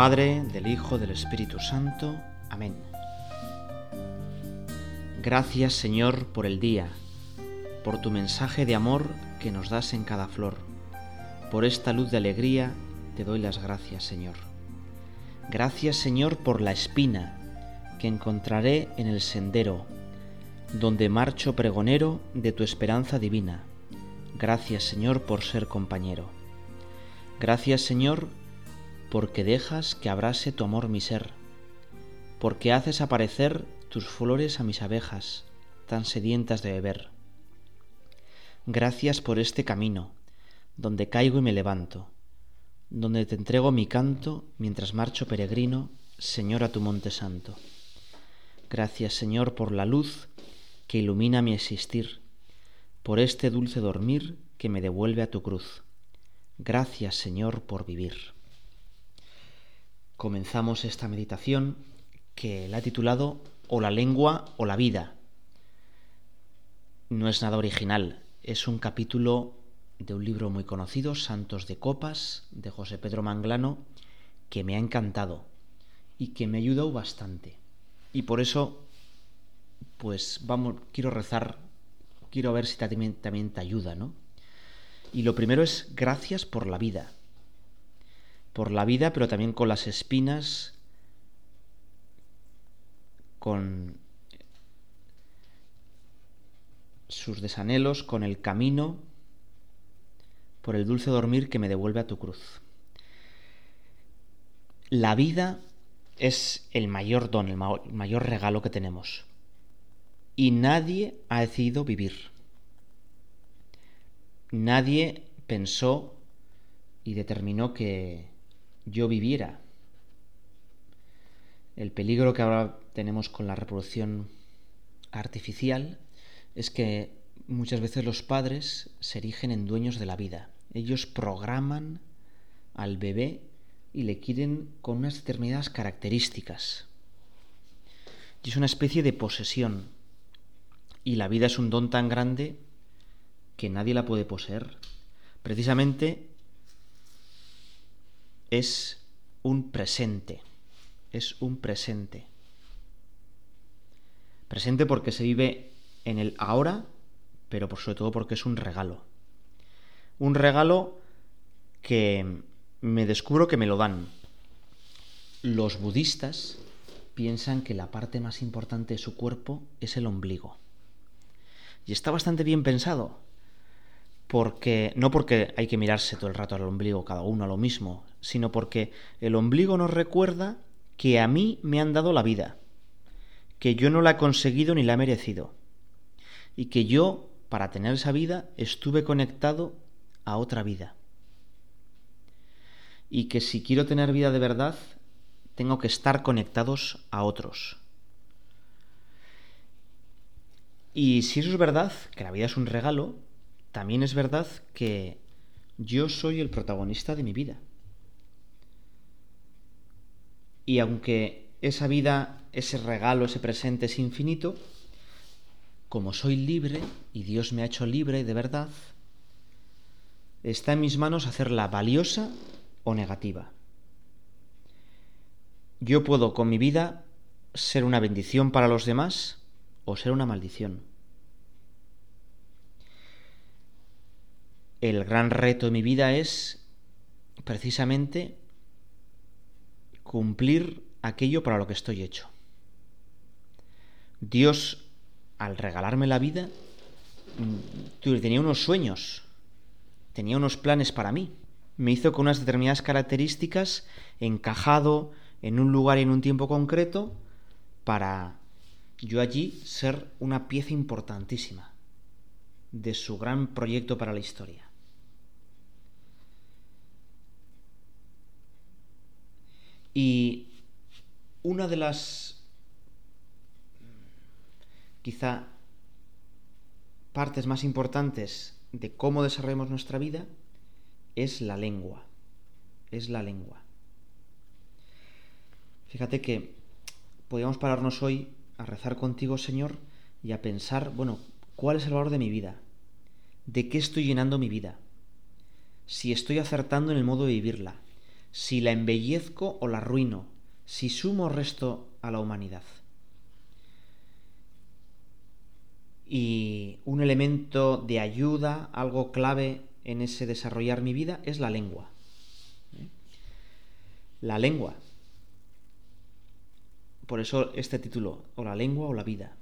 Padre, del Hijo, del Espíritu Santo. Amén. Gracias Señor por el día, por tu mensaje de amor que nos das en cada flor. Por esta luz de alegría te doy las gracias Señor. Gracias Señor por la espina que encontraré en el sendero, donde marcho pregonero de tu esperanza divina. Gracias Señor por ser compañero. Gracias Señor porque dejas que abrase tu amor mi ser, porque haces aparecer tus flores a mis abejas, tan sedientas de beber. Gracias por este camino, donde caigo y me levanto, donde te entrego mi canto mientras marcho peregrino, Señor, a tu monte santo. Gracias, Señor, por la luz que ilumina mi existir, por este dulce dormir que me devuelve a tu cruz. Gracias, Señor, por vivir comenzamos esta meditación que la he titulado O la lengua o la vida. No es nada original, es un capítulo de un libro muy conocido, Santos de Copas, de José Pedro Manglano, que me ha encantado y que me ayudado bastante. Y por eso, pues vamos, quiero rezar, quiero ver si también, también te ayuda, ¿no? Y lo primero es gracias por la vida por la vida, pero también con las espinas, con sus desanhelos, con el camino, por el dulce dormir que me devuelve a tu cruz. La vida es el mayor don, el mayor regalo que tenemos. Y nadie ha decidido vivir. Nadie pensó y determinó que yo viviera. El peligro que ahora tenemos con la reproducción artificial es que muchas veces los padres se erigen en dueños de la vida. Ellos programan al bebé y le quieren con unas determinadas características. Y es una especie de posesión. Y la vida es un don tan grande que nadie la puede poseer. Precisamente es un presente, es un presente. Presente porque se vive en el ahora, pero por sobre todo porque es un regalo. Un regalo que me descubro que me lo dan. Los budistas piensan que la parte más importante de su cuerpo es el ombligo. Y está bastante bien pensado, porque no porque hay que mirarse todo el rato al ombligo cada uno a lo mismo, sino porque el ombligo nos recuerda que a mí me han dado la vida, que yo no la he conseguido ni la he merecido, y que yo, para tener esa vida, estuve conectado a otra vida. Y que si quiero tener vida de verdad, tengo que estar conectados a otros. Y si eso es verdad, que la vida es un regalo, también es verdad que yo soy el protagonista de mi vida. Y aunque esa vida, ese regalo, ese presente es infinito, como soy libre y Dios me ha hecho libre de verdad, está en mis manos hacerla valiosa o negativa. Yo puedo con mi vida ser una bendición para los demás o ser una maldición. El gran reto de mi vida es precisamente cumplir aquello para lo que estoy hecho. Dios, al regalarme la vida, mm, tenía unos sueños, tenía unos planes para mí. Me hizo con unas determinadas características encajado en un lugar y en un tiempo concreto para yo allí ser una pieza importantísima de su gran proyecto para la historia. Y una de las quizá partes más importantes de cómo desarrollamos nuestra vida es la lengua. Es la lengua. Fíjate que podríamos pararnos hoy a rezar contigo, Señor, y a pensar, bueno, ¿cuál es el valor de mi vida? ¿De qué estoy llenando mi vida? Si estoy acertando en el modo de vivirla, si la embellezco o la arruino, si sumo resto a la humanidad. Y un elemento de ayuda, algo clave en ese desarrollar mi vida, es la lengua. La lengua. Por eso este título, o la lengua o la vida.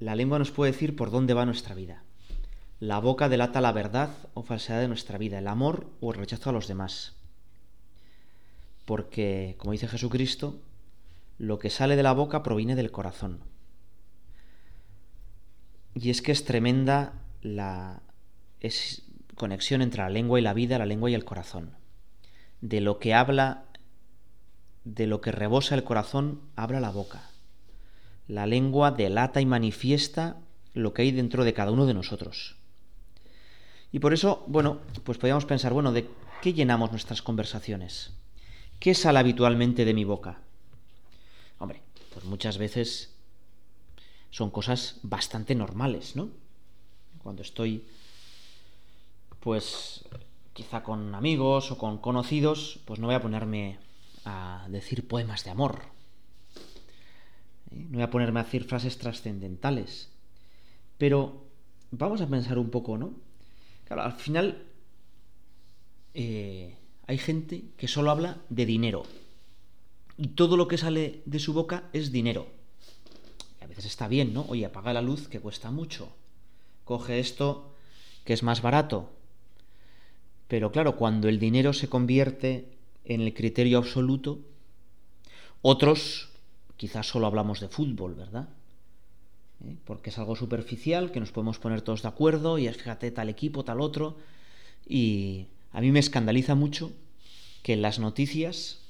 La lengua nos puede decir por dónde va nuestra vida. La boca delata la verdad o falsedad de nuestra vida, el amor o el rechazo a los demás. Porque, como dice Jesucristo, lo que sale de la boca proviene del corazón. Y es que es tremenda la conexión entre la lengua y la vida, la lengua y el corazón. De lo que habla, de lo que rebosa el corazón, habla la boca. La lengua delata y manifiesta lo que hay dentro de cada uno de nosotros. Y por eso, bueno, pues podríamos pensar, bueno, ¿de qué llenamos nuestras conversaciones? ¿Qué sale habitualmente de mi boca? Hombre, pues muchas veces son cosas bastante normales, ¿no? Cuando estoy, pues, quizá con amigos o con conocidos, pues no voy a ponerme a decir poemas de amor. No voy a ponerme a decir frases trascendentales. Pero vamos a pensar un poco, ¿no? Claro, al final eh, hay gente que solo habla de dinero. Y todo lo que sale de su boca es dinero. Y a veces está bien, ¿no? Oye, apaga la luz que cuesta mucho. Coge esto que es más barato. Pero claro, cuando el dinero se convierte en el criterio absoluto, otros quizás solo hablamos de fútbol, ¿verdad? ¿Eh? porque es algo superficial, que nos podemos poner todos de acuerdo y es, fíjate, tal equipo, tal otro. Y a mí me escandaliza mucho que en las noticias,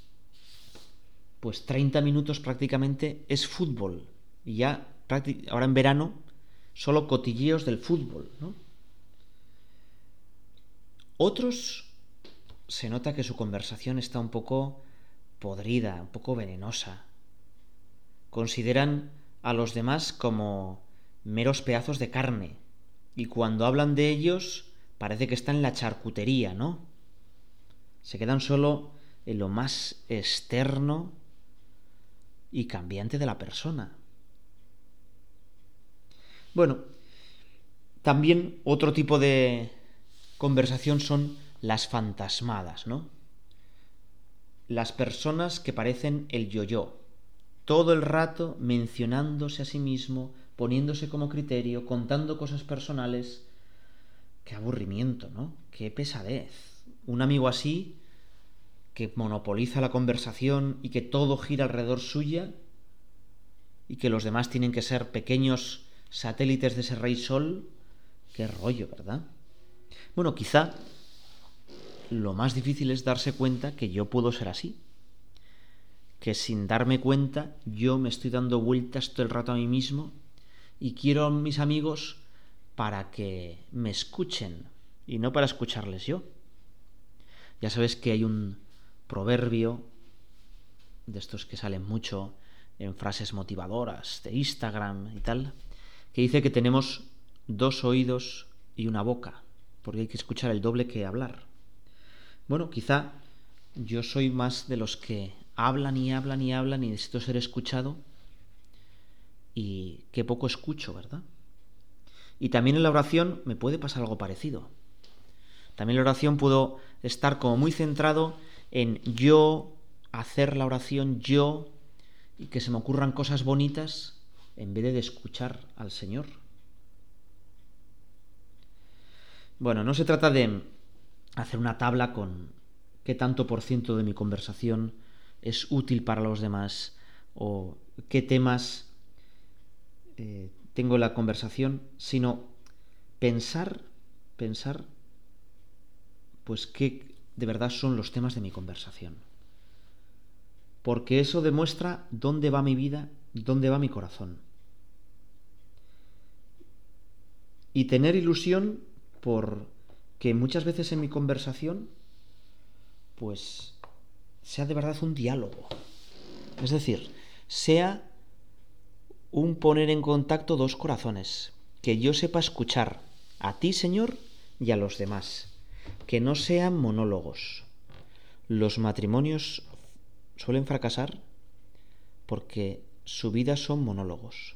pues 30 minutos prácticamente es fútbol. Y ya, ahora en verano, solo cotilleos del fútbol. Otros se nota que su conversación está un poco podrida, un poco venenosa. Consideran a los demás como meros pedazos de carne. Y cuando hablan de ellos, parece que están en la charcutería, ¿no? Se quedan solo en lo más externo y cambiante de la persona. Bueno, también otro tipo de conversación son las fantasmadas, ¿no? Las personas que parecen el yo-yo, todo el rato mencionándose a sí mismo, poniéndose como criterio, contando cosas personales. Qué aburrimiento, ¿no? Qué pesadez. Un amigo así, que monopoliza la conversación y que todo gira alrededor suya, y que los demás tienen que ser pequeños satélites de ese rey sol, qué rollo, ¿verdad? Bueno, quizá lo más difícil es darse cuenta que yo puedo ser así, que sin darme cuenta yo me estoy dando vueltas todo el rato a mí mismo y quiero a mis amigos para que me escuchen y no para escucharles yo. Ya sabes que hay un proverbio de estos que salen mucho en frases motivadoras de Instagram y tal, que dice que tenemos dos oídos y una boca, porque hay que escuchar el doble que hablar. Bueno, quizá yo soy más de los que hablan y hablan y hablan y necesito ser escuchado y qué poco escucho, ¿verdad? Y también en la oración me puede pasar algo parecido. También en la oración puedo estar como muy centrado en yo hacer la oración, yo, y que se me ocurran cosas bonitas en vez de escuchar al Señor. Bueno, no se trata de hacer una tabla con qué tanto por ciento de mi conversación es útil para los demás o qué temas eh, tengo en la conversación, sino pensar, pensar, pues qué de verdad son los temas de mi conversación. Porque eso demuestra dónde va mi vida, dónde va mi corazón. Y tener ilusión por que muchas veces en mi conversación, pues sea de verdad un diálogo. Es decir, sea un poner en contacto dos corazones, que yo sepa escuchar a ti, Señor, y a los demás, que no sean monólogos. los matrimonios suelen fracasar porque su vida son monólogos.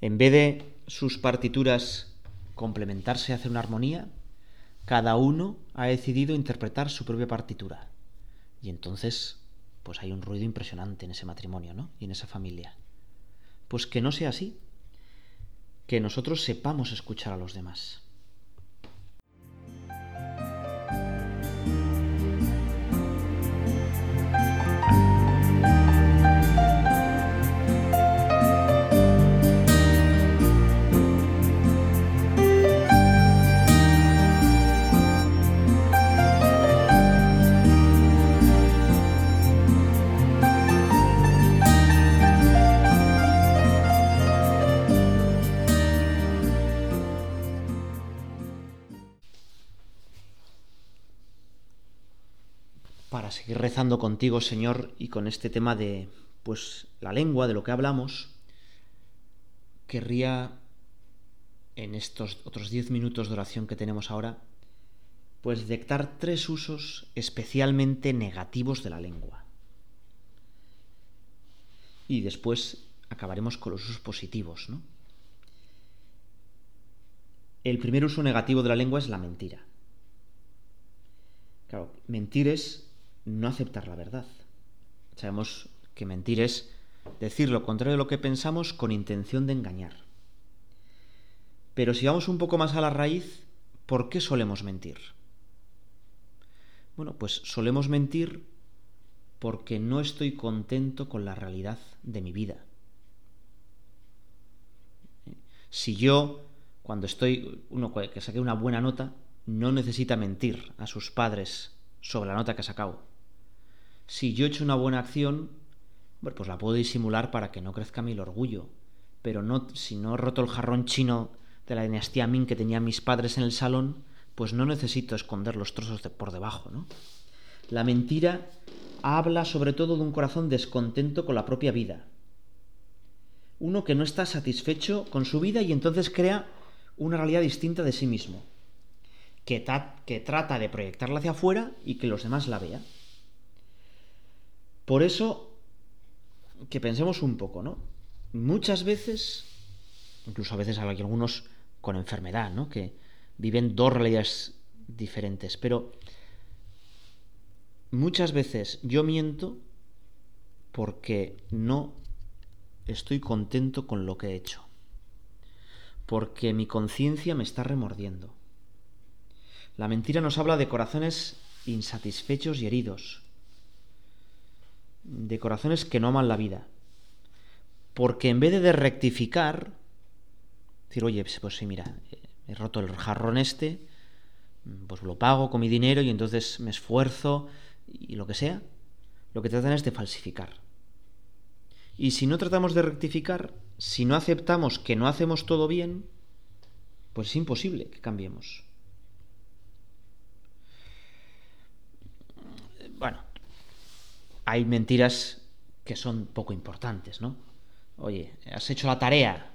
En vez de sus partituras complementarse y hacer una armonía, cada uno ha decidido interpretar su propia partitura. Y entonces, pues hay un ruido impresionante en ese matrimonio, ¿no? Y en esa familia. Pues que no sea así. Que nosotros sepamos escuchar a los demás. Seguir rezando contigo, Señor, y con este tema de pues la lengua, de lo que hablamos, querría en estos otros diez minutos de oración que tenemos ahora, pues detectar tres usos especialmente negativos de la lengua. Y después acabaremos con los usos positivos, ¿no? El primer uso negativo de la lengua es la mentira. Claro, mentir es no aceptar la verdad. Sabemos que mentir es decir lo contrario de lo que pensamos con intención de engañar. Pero si vamos un poco más a la raíz, ¿por qué solemos mentir? Bueno, pues solemos mentir porque no estoy contento con la realidad de mi vida. Si yo, cuando estoy, uno que saque una buena nota, no necesita mentir a sus padres sobre la nota que ha sacado si yo he hecho una buena acción, pues la puedo disimular para que no crezca mi orgullo. Pero no, si no he roto el jarrón chino de la dinastía Ming que tenían mis padres en el salón, pues no necesito esconder los trozos de por debajo, ¿no? La mentira habla sobre todo de un corazón descontento con la propia vida. Uno que no está satisfecho con su vida y entonces crea una realidad distinta de sí mismo, que, que trata de proyectarla hacia afuera y que los demás la vean. Por eso, que pensemos un poco, ¿no? Muchas veces, incluso a veces hay algunos con enfermedad, ¿no? Que viven dos realidades diferentes, pero muchas veces yo miento porque no estoy contento con lo que he hecho, porque mi conciencia me está remordiendo. La mentira nos habla de corazones insatisfechos y heridos, de corazones que no aman la vida. Porque en vez de rectificar, decir, oye, pues sí, mira, he roto el jarrón este, pues lo pago con mi dinero y entonces me esfuerzo y lo que sea, lo que tratan es de falsificar. Y si no tratamos de rectificar, si no aceptamos que no hacemos todo bien, pues es imposible que cambiemos. Bueno, hay mentiras que son poco importantes, ¿no? Oye, ¿has hecho la tarea?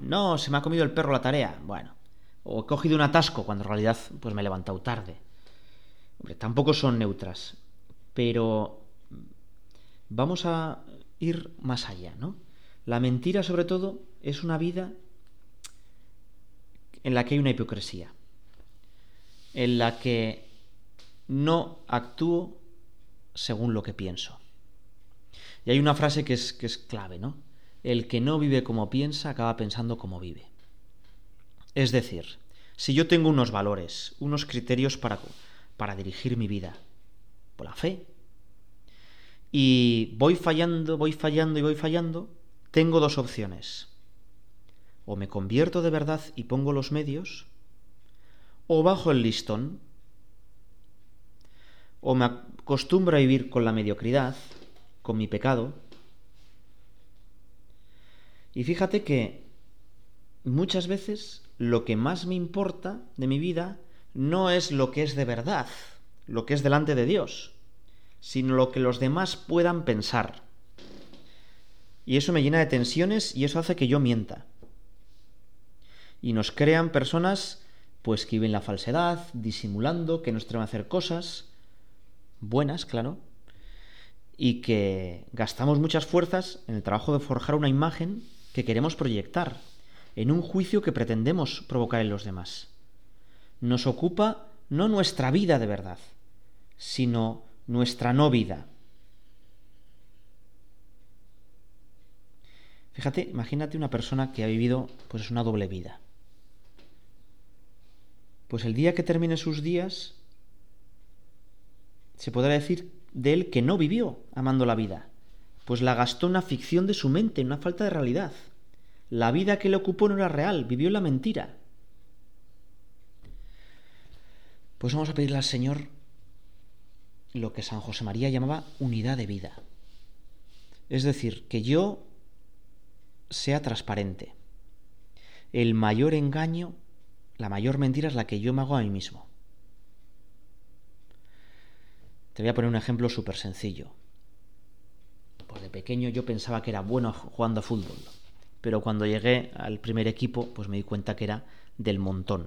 No, se me ha comido el perro la tarea. Bueno, o he cogido un atasco cuando en realidad pues me he levantado tarde. Tampoco son neutras, pero vamos a ir más allá, ¿no? La mentira, sobre todo, es una vida en la que hay una hipocresía, en la que no actúo según lo que pienso. Y hay una frase que es, que es clave, ¿no? El que no vive como piensa acaba pensando como vive. Es decir, si yo tengo unos valores, unos criterios para, para dirigir mi vida, por la fe, y voy fallando, voy fallando y voy fallando, tengo dos opciones. O me convierto de verdad y pongo los medios, o bajo el listón o me acostumbro a vivir con la mediocridad, con mi pecado. Y fíjate que muchas veces lo que más me importa de mi vida no es lo que es de verdad, lo que es delante de Dios, sino lo que los demás puedan pensar. Y eso me llena de tensiones y eso hace que yo mienta. Y nos crean personas pues que viven la falsedad, disimulando, que no se atreven a hacer cosas, buenas, claro, y que gastamos muchas fuerzas en el trabajo de forjar una imagen que queremos proyectar, en un juicio que pretendemos provocar en los demás. Nos ocupa no nuestra vida de verdad, sino nuestra no vida. Fíjate, imagínate una persona que ha vivido pues una doble vida. Pues el día que termine sus días se podrá decir de él que no vivió amando la vida, pues la gastó en una ficción de su mente, en una falta de realidad. La vida que le ocupó no era real, vivió la mentira. Pues vamos a pedirle al Señor lo que San José María llamaba unidad de vida. Es decir, que yo sea transparente. El mayor engaño, la mayor mentira es la que yo me hago a mí mismo. Te voy a poner un ejemplo súper sencillo. Pues de pequeño yo pensaba que era bueno jugando a fútbol, pero cuando llegué al primer equipo, pues me di cuenta que era del montón.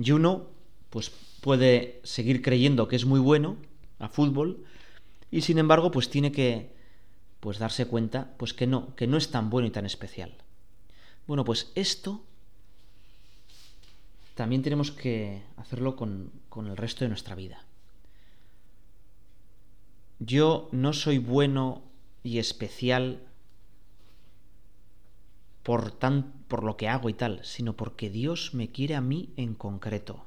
Y uno, pues puede seguir creyendo que es muy bueno a fútbol y sin embargo, pues tiene que pues darse cuenta pues que no, que no es tan bueno y tan especial. Bueno, pues esto también tenemos que hacerlo con, con el resto de nuestra vida. Yo no soy bueno y especial por, tan, por lo que hago y tal, sino porque Dios me quiere a mí en concreto.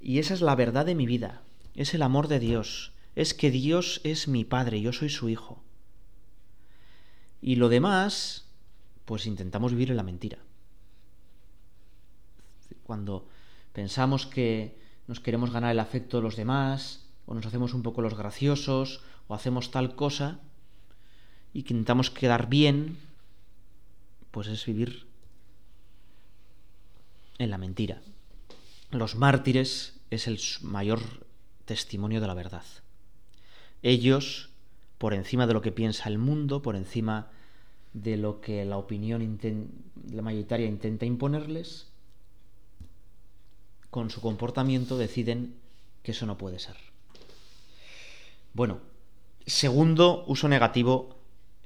Y esa es la verdad de mi vida, es el amor de Dios, es que Dios es mi Padre, yo soy su Hijo. Y lo demás, pues intentamos vivir en la mentira. Cuando pensamos que nos queremos ganar el afecto de los demás, o nos hacemos un poco los graciosos, o hacemos tal cosa, y que intentamos quedar bien, pues es vivir en la mentira. Los mártires es el mayor testimonio de la verdad. Ellos, por encima de lo que piensa el mundo, por encima de lo que la opinión la mayoritaria intenta imponerles, con su comportamiento deciden que eso no puede ser. Bueno, segundo uso negativo,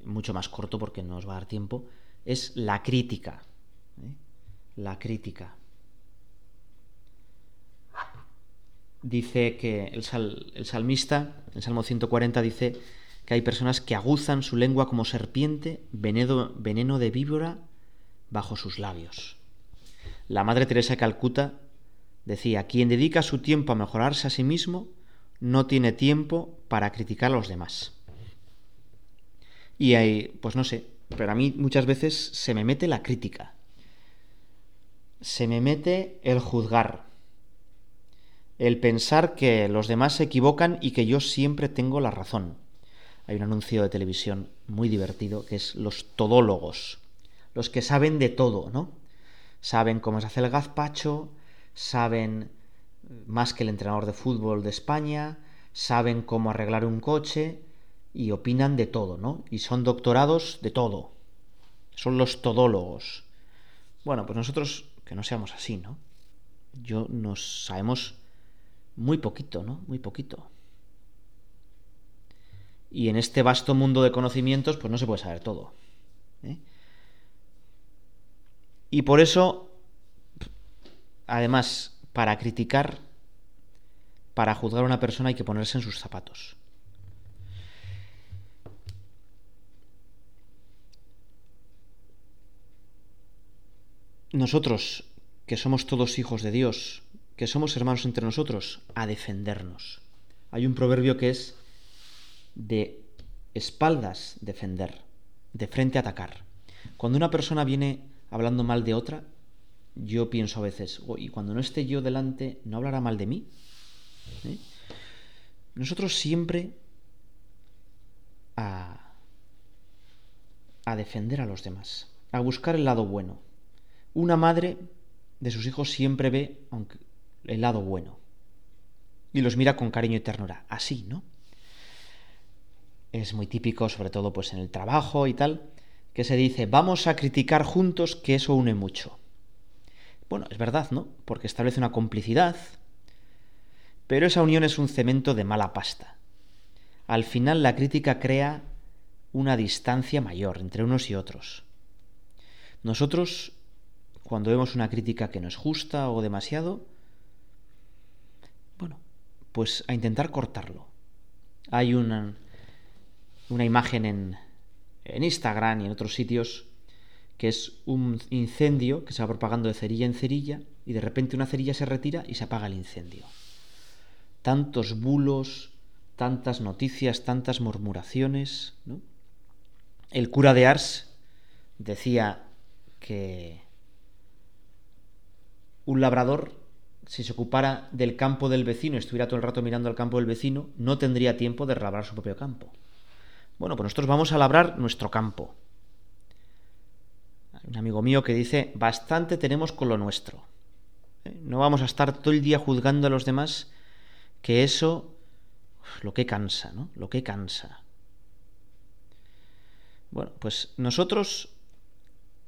mucho más corto porque no os va a dar tiempo, es la crítica. ¿eh? La crítica. dice que el, salmista, el Salmo 140 dice que hay personas que aguzan su lengua como serpiente, veneno, veneno de víbora bajo sus labios. La Madre Teresa de Calcuta decía, quien dedica su tiempo a mejorarse a sí mismo, no tiene tiempo para criticar a los demás. Y hay, pues no sé, pero a mí muchas veces se me mete la crítica. Se me mete el juzgar el pensar que los demás se equivocan y que yo siempre tengo la razón. Hay un anuncio de televisión muy divertido que es los todólogos, los que saben de todo, ¿no? Saben cómo se hace el gazpacho, saben más que el entrenador de fútbol de España, saben cómo arreglar un coche y opinan de todo, ¿no? Y son doctorados de todo. Son los todólogos. Bueno, pues nosotros que no seamos así, ¿no? Yo nos sabemos muy poquito, ¿no? Muy poquito. Y en este vasto mundo de conocimientos, pues no se puede saber todo. ¿eh? Y por eso, además, para criticar, para juzgar a una persona hay que ponerse en sus zapatos. Nosotros, que somos todos hijos de Dios, que somos hermanos entre nosotros, a defendernos. Hay un proverbio que es de espaldas defender, de frente atacar. Cuando una persona viene hablando mal de otra, yo pienso a veces, oh, y cuando no esté yo delante, ¿no hablará mal de mí? ¿Eh? Nosotros siempre a, a defender a los demás, a buscar el lado bueno. Una madre de sus hijos siempre ve, el lado bueno. Y los mira con cariño y ternura. Así, ¿no? Es muy típico, sobre todo pues en el trabajo y tal, que se dice, vamos a criticar juntos que eso une mucho. Bueno, es verdad, ¿no? Porque establece una complicidad Pero esa unión es un cemento de mala pasta. Al final la crítica crea una distancia mayor entre unos y otros. Nosotros, cuando vemos una crítica que no es justa o demasiado, bueno, pues a intentar cortarlo. Hay una, una imagen en, en Instagram y en otros sitios que es un incendio que se va propagando de cerilla en cerilla y de repente una cerilla se retira y se apaga el incendio. Tantos bulos, tantas noticias, tantas murmuraciones. ¿no? El cura de Ars decía que un labrador, si se ocupara del campo del vecino estuviera todo el rato mirando al campo del vecino, no tendría tiempo de labrar su propio campo. Bueno, pues nosotros vamos a labrar nuestro campo. Un amigo mío que dice, bastante tenemos con lo nuestro. ¿Eh? No vamos a estar todo el día juzgando a los demás, que eso, lo que cansa, ¿no? Lo que cansa. Bueno, pues nosotros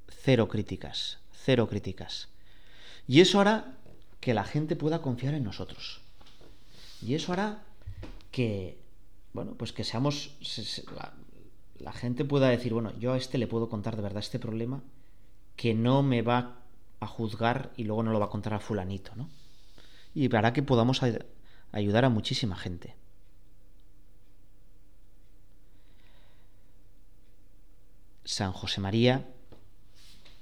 cero críticas, cero críticas. Y eso hará que la gente pueda confiar en nosotros. Y eso hará que, bueno, pues que seamos, la gente pueda decir, bueno, yo a este le puedo contar de verdad este problema que no me va a juzgar y luego no lo va a contar a fulanito, ¿no? Y para que podamos ayudar a muchísima gente. San José María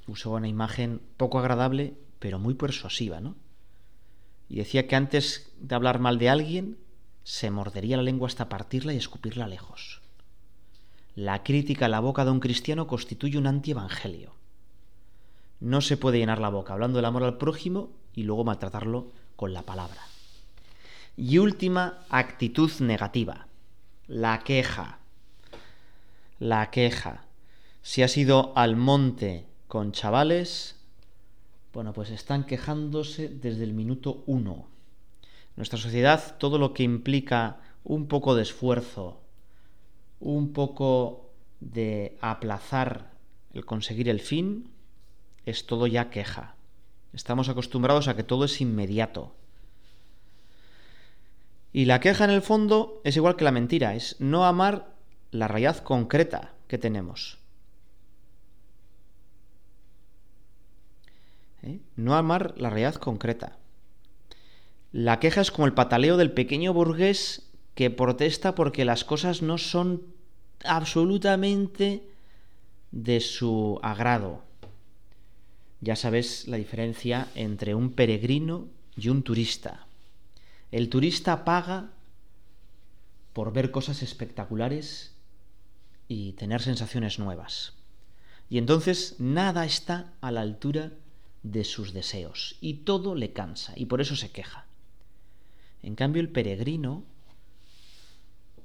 usó una imagen poco agradable, pero muy persuasiva, ¿no? Y decía que antes de hablar mal de alguien, se mordería la lengua hasta partirla y escupirla lejos. La crítica a la boca de un cristiano constituye un antievangelio. No se puede llenar la boca hablando del amor al prójimo y luego maltratarlo con la palabra. Y última actitud negativa, la queja. La queja. Si has ido al monte con chavales, bueno, pues están quejándose desde el minuto uno. nuestra sociedad, todo lo que implica un poco de esfuerzo, un poco de aplazar el conseguir el fin, es todo ya queja. Estamos acostumbrados a que todo es inmediato. Y la queja en el fondo es igual que la mentira, es no amar la realidad concreta que tenemos. ¿Eh? No amar la realidad concreta. La queja es como el pataleo del pequeño burgués que protesta porque las cosas no son absolutamente de su agrado. Ya sabes la diferencia entre un peregrino y un turista. El turista paga por ver cosas espectaculares y tener sensaciones nuevas. Y entonces nada está a la altura de sus deseos y todo le cansa y por eso se queja. En cambio el peregrino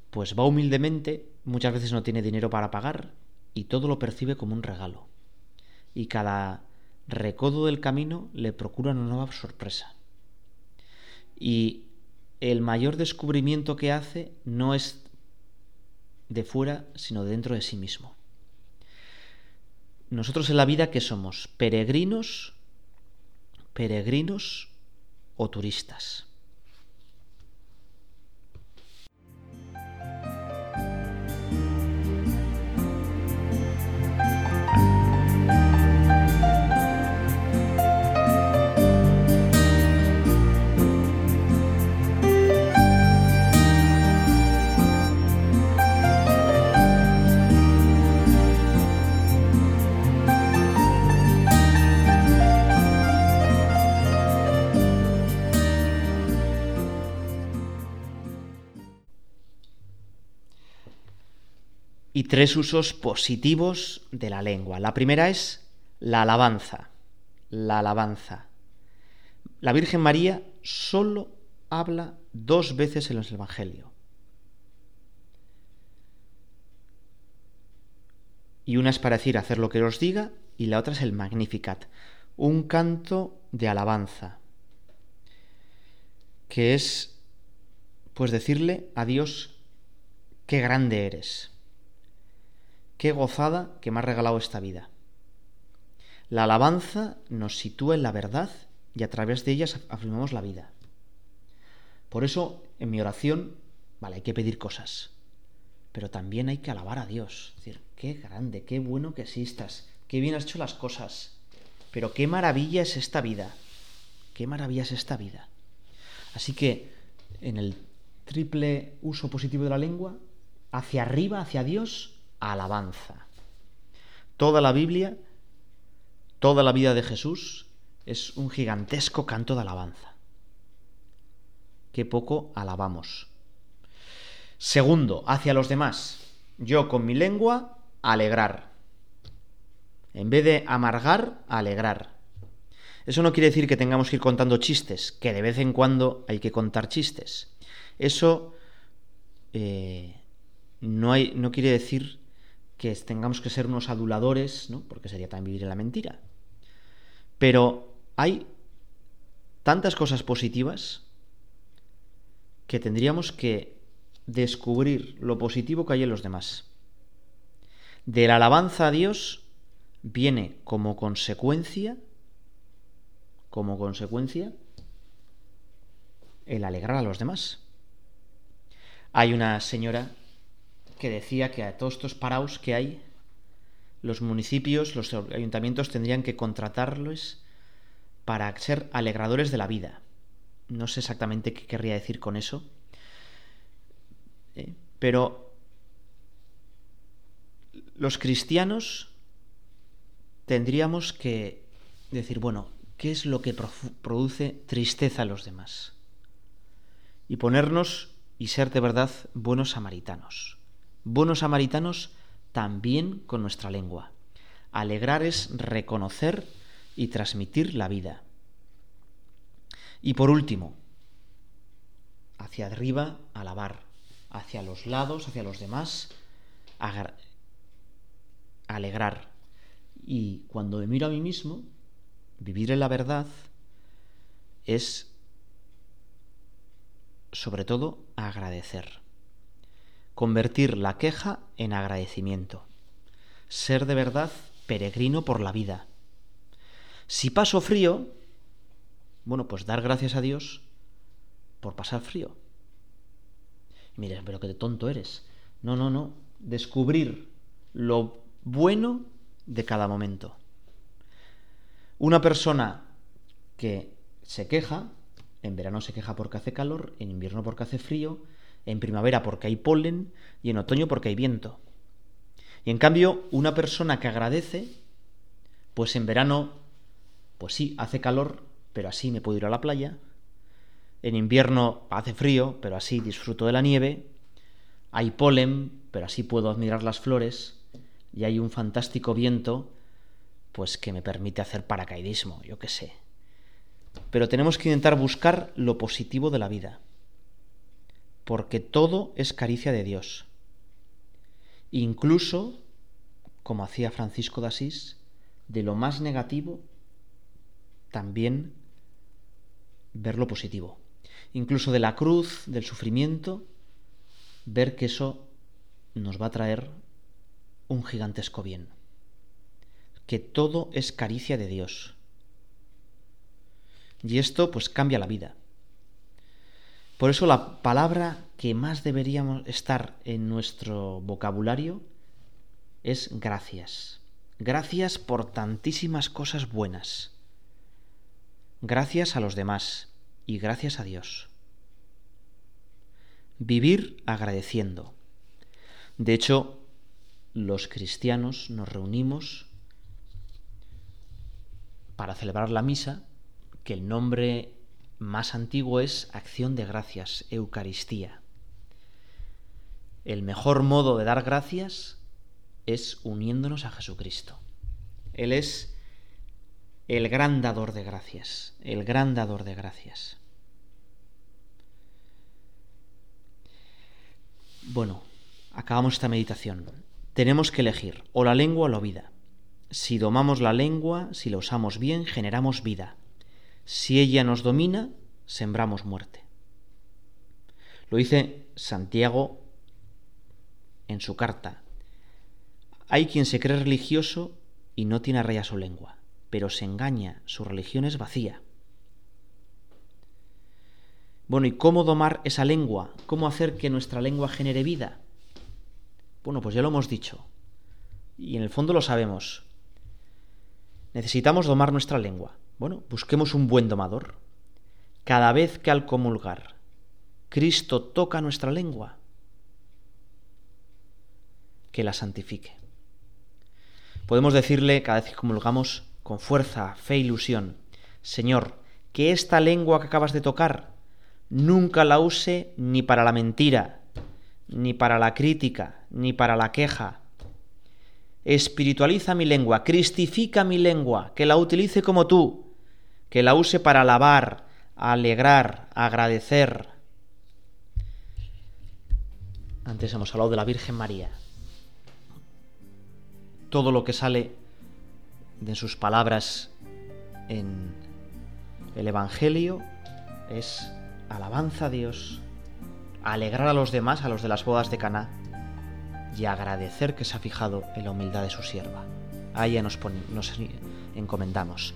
pues va humildemente, muchas veces no tiene dinero para pagar y todo lo percibe como un regalo. Y cada recodo del camino le procura una nueva sorpresa. Y el mayor descubrimiento que hace no es de fuera, sino dentro de sí mismo. Nosotros en la vida, ¿qué somos? ¿Peregrinos? ¿Peregrinos o turistas? Tres usos positivos de la lengua. La primera es la alabanza. La alabanza. La Virgen María solo habla dos veces en el Evangelio. Y una es para decir hacer lo que os diga y la otra es el Magnificat, un canto de alabanza, que es pues decirle a Dios qué grande eres. Qué gozada que me ha regalado esta vida. La alabanza nos sitúa en la verdad y a través de ella afirmamos la vida. Por eso, en mi oración, vale, hay que pedir cosas, pero también hay que alabar a Dios. Es decir, qué grande, qué bueno que existas, qué bien has hecho las cosas, pero qué maravilla es esta vida, qué maravilla es esta vida. Así que, en el triple uso positivo de la lengua, hacia arriba, hacia Dios, alabanza. Toda la Biblia, toda la vida de Jesús es un gigantesco canto de alabanza. Qué poco alabamos. Segundo, hacia los demás. Yo con mi lengua, alegrar. En vez de amargar, alegrar. Eso no quiere decir que tengamos que ir contando chistes, que de vez en cuando hay que contar chistes. Eso eh, no, hay, no quiere decir que tengamos que ser unos aduladores, ¿no? porque sería también vivir en la mentira. Pero hay tantas cosas positivas que tendríamos que descubrir lo positivo que hay en los demás. De la alabanza a Dios viene como consecuencia, como consecuencia, el alegrar a los demás. Hay una señora que decía que a todos estos paraos que hay, los municipios, los ayuntamientos tendrían que contratarlos para ser alegradores de la vida. No sé exactamente qué querría decir con eso, ¿eh? pero los cristianos tendríamos que decir, bueno, ¿qué es lo que produce tristeza a los demás? Y ponernos y ser de verdad buenos samaritanos. Buenos samaritanos también con nuestra lengua. Alegrar es reconocer y transmitir la vida. Y por último, hacia arriba, alabar. Hacia los lados, hacia los demás, alegrar. Y cuando me miro a mí mismo, vivir en la verdad es sobre todo agradecer. Convertir la queja en agradecimiento. Ser de verdad peregrino por la vida. Si paso frío, bueno, pues dar gracias a Dios por pasar frío. Mira, pero qué tonto eres. No, no, no. Descubrir lo bueno de cada momento. Una persona que se queja, en verano se queja porque hace calor, en invierno porque hace frío, en primavera porque hay polen y en otoño porque hay viento. Y en cambio, una persona que agradece, pues en verano, pues sí, hace calor, pero así me puedo ir a la playa. En invierno hace frío, pero así disfruto de la nieve. Hay polen, pero así puedo admirar las flores. Y hay un fantástico viento, pues que me permite hacer paracaidismo, yo qué sé. Pero tenemos que intentar buscar lo positivo de la vida, porque todo es caricia de Dios. Incluso, como hacía Francisco de Asís, de lo más negativo, también ver lo positivo. Incluso de la cruz, del sufrimiento, ver que eso nos va a traer un gigantesco bien. Que todo es caricia de Dios. Y esto pues cambia la vida. Por eso la palabra que más deberíamos estar en nuestro vocabulario es gracias. Gracias por tantísimas cosas buenas. Gracias a los demás y gracias a Dios. Vivir agradeciendo. De hecho, los cristianos nos reunimos para celebrar la misa que el nombre más antiguo es acción de gracias, Eucaristía. El mejor modo de dar gracias es uniéndonos a Jesucristo. Él es el gran dador de gracias, el gran dador de gracias. Bueno, acabamos esta meditación. Tenemos que elegir o la lengua o la vida. Si domamos la lengua, si la usamos bien, generamos vida. Si ella nos domina, sembramos muerte. Lo dice Santiago en su carta. Hay quien se cree religioso y no tiene raya su lengua, pero se engaña, su religión es vacía. Bueno, ¿y cómo domar esa lengua? ¿Cómo hacer que nuestra lengua genere vida? Bueno, pues ya lo hemos dicho. Y en el fondo lo sabemos. Necesitamos domar nuestra lengua. Bueno, busquemos un buen domador. Cada vez que al comulgar Cristo toca nuestra lengua, que la santifique. Podemos decirle cada vez que comulgamos con fuerza, fe e ilusión, Señor, que esta lengua que acabas de tocar nunca la use ni para la mentira, ni para la crítica, ni para la queja. Espiritualiza mi lengua, cristifica mi lengua, que la utilice como tú, que la use para alabar, alegrar, agradecer. Antes hemos hablado de la Virgen María. Todo lo que sale de sus palabras en el Evangelio es alabanza a Dios, alegrar a los demás, a los de las bodas de Caná, y agradecer que se ha fijado en la humildad de su sierva. A ella nos, nos encomendamos.